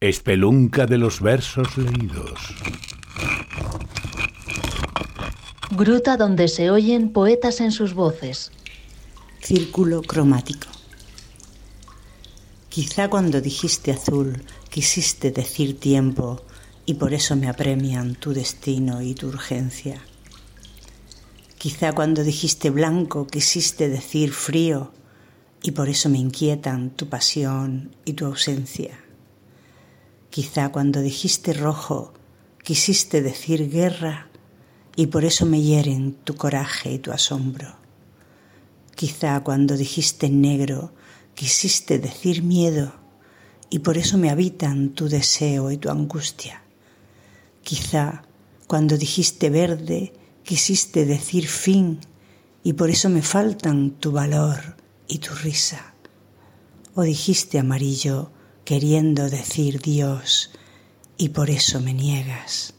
Espelunca de los versos leídos. Gruta donde se oyen poetas en sus voces. Círculo cromático. Quizá cuando dijiste azul quisiste decir tiempo y por eso me apremian tu destino y tu urgencia. Quizá cuando dijiste blanco quisiste decir frío y por eso me inquietan tu pasión y tu ausencia. Quizá cuando dijiste rojo quisiste decir guerra y por eso me hieren tu coraje y tu asombro. Quizá cuando dijiste negro quisiste decir miedo y por eso me habitan tu deseo y tu angustia. Quizá cuando dijiste verde quisiste decir fin y por eso me faltan tu valor y tu risa. O dijiste amarillo queriendo decir Dios y por eso me niegas.